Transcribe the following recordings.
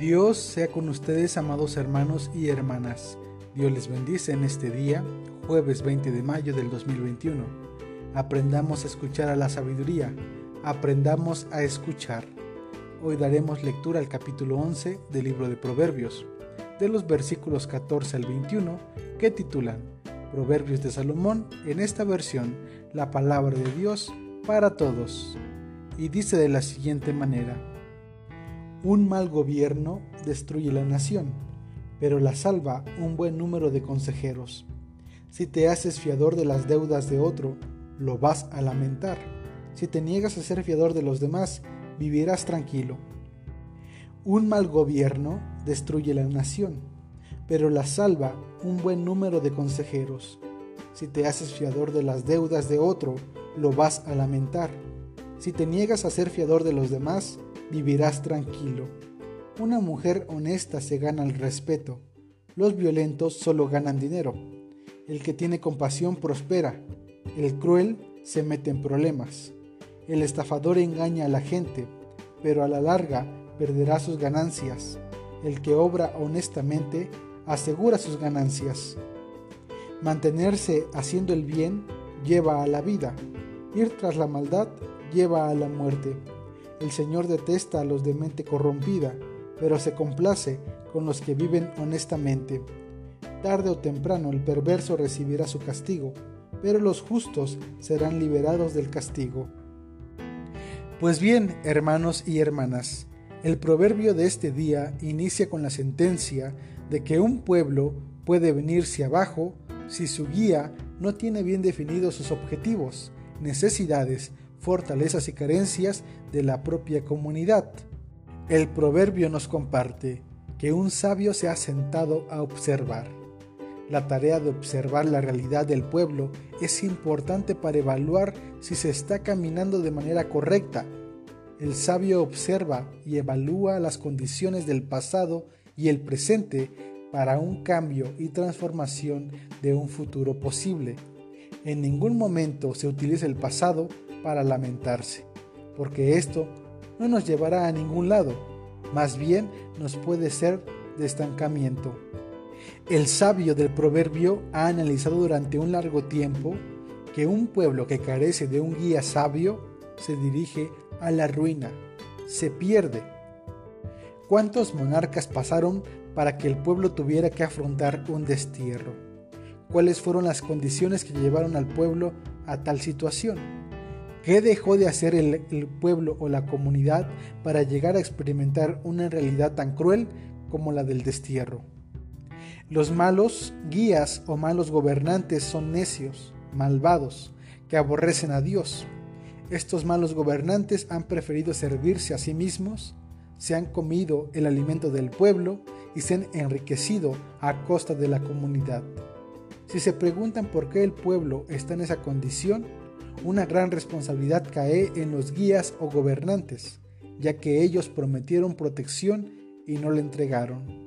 Dios sea con ustedes, amados hermanos y hermanas. Dios les bendice en este día, jueves 20 de mayo del 2021. Aprendamos a escuchar a la sabiduría, aprendamos a escuchar. Hoy daremos lectura al capítulo 11 del libro de Proverbios, de los versículos 14 al 21, que titulan Proverbios de Salomón, en esta versión, la palabra de Dios para todos. Y dice de la siguiente manera, un mal gobierno destruye la nación, pero la salva un buen número de consejeros. Si te haces fiador de las deudas de otro, lo vas a lamentar. Si te niegas a ser fiador de los demás, vivirás tranquilo. Un mal gobierno destruye la nación, pero la salva un buen número de consejeros. Si te haces fiador de las deudas de otro, lo vas a lamentar. Si te niegas a ser fiador de los demás, vivirás tranquilo. Una mujer honesta se gana el respeto. Los violentos solo ganan dinero. El que tiene compasión prospera. El cruel se mete en problemas. El estafador engaña a la gente, pero a la larga perderá sus ganancias. El que obra honestamente asegura sus ganancias. Mantenerse haciendo el bien lleva a la vida. Ir tras la maldad lleva a la muerte. El Señor detesta a los de mente corrompida, pero se complace con los que viven honestamente. Tarde o temprano el perverso recibirá su castigo, pero los justos serán liberados del castigo. Pues bien, hermanos y hermanas, el proverbio de este día inicia con la sentencia de que un pueblo puede venirse abajo si su guía no tiene bien definidos sus objetivos, necesidades fortalezas y carencias de la propia comunidad. El proverbio nos comparte que un sabio se ha sentado a observar. La tarea de observar la realidad del pueblo es importante para evaluar si se está caminando de manera correcta. El sabio observa y evalúa las condiciones del pasado y el presente para un cambio y transformación de un futuro posible. En ningún momento se utiliza el pasado para lamentarse, porque esto no nos llevará a ningún lado, más bien nos puede ser de estancamiento. El sabio del proverbio ha analizado durante un largo tiempo que un pueblo que carece de un guía sabio se dirige a la ruina, se pierde. ¿Cuántos monarcas pasaron para que el pueblo tuviera que afrontar un destierro? ¿Cuáles fueron las condiciones que llevaron al pueblo a tal situación? ¿Qué dejó de hacer el, pueblo o la comunidad para llegar a experimentar una realidad tan cruel como la del destierro? Los malos guías o malos gobernantes son necios, malvados, que aborrecen a Dios. Estos malos gobernantes han preferido servirse a sí mismos, se han comido el alimento del pueblo y se han enriquecido a costa de la comunidad. Si se preguntan por qué el pueblo está en esa condición, una gran responsabilidad cae en los guías o gobernantes, ya que ellos prometieron protección y no la entregaron.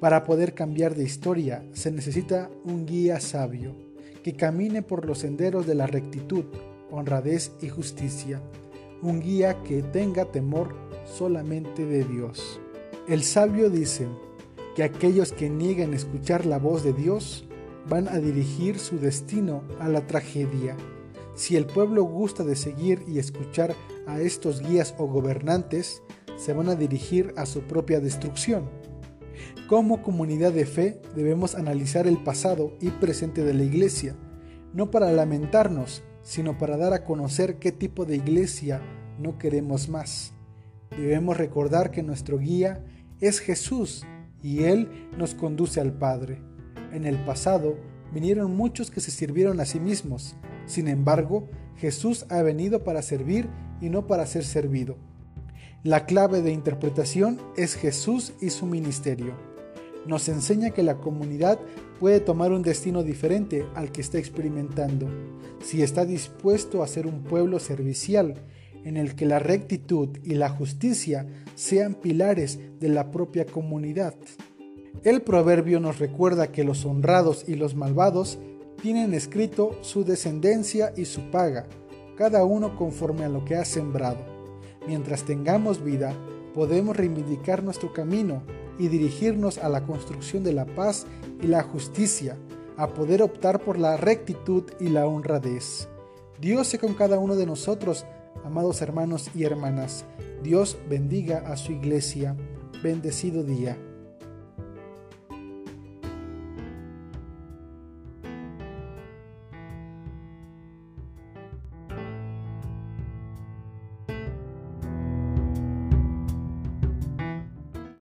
Para poder cambiar de historia se necesita un guía sabio, que camine por los senderos de la rectitud, honradez y justicia, un guía que tenga temor solamente de Dios. El sabio dice que aquellos que niegan escuchar la voz de Dios van a dirigir su destino a la tragedia si el pueblo gusta de seguir y escuchar a estos guías o gobernantes, se van a dirigir a su propia destrucción. Como comunidad de fe debemos analizar el pasado y presente de la iglesia, no para lamentarnos, sino para dar a conocer qué tipo de iglesia no queremos más. Debemos recordar que nuestro guía es Jesús y Él nos conduce al Padre. En el pasado vinieron muchos que se sirvieron a sí mismos, sin embargo, Jesús ha venido para servir y no para ser servido. La clave de interpretación es Jesús y su ministerio. Nos enseña que la comunidad puede tomar un destino diferente al que está experimentando, si está dispuesto a ser un pueblo servicial en el que la rectitud y la justicia sean pilares de la propia comunidad. El proverbio nos recuerda que los honrados y los malvados tienen escrito su descendencia y su paga, cada uno conforme a lo que ha sembrado. Mientras tengamos vida, podemos reivindicar nuestro camino y dirigirnos a la construcción de la paz y la justicia, a poder optar por la rectitud y la honradez. Dios sea con cada uno de nosotros, amados hermanos y hermanas. Dios bendiga a su iglesia. Bendecido día.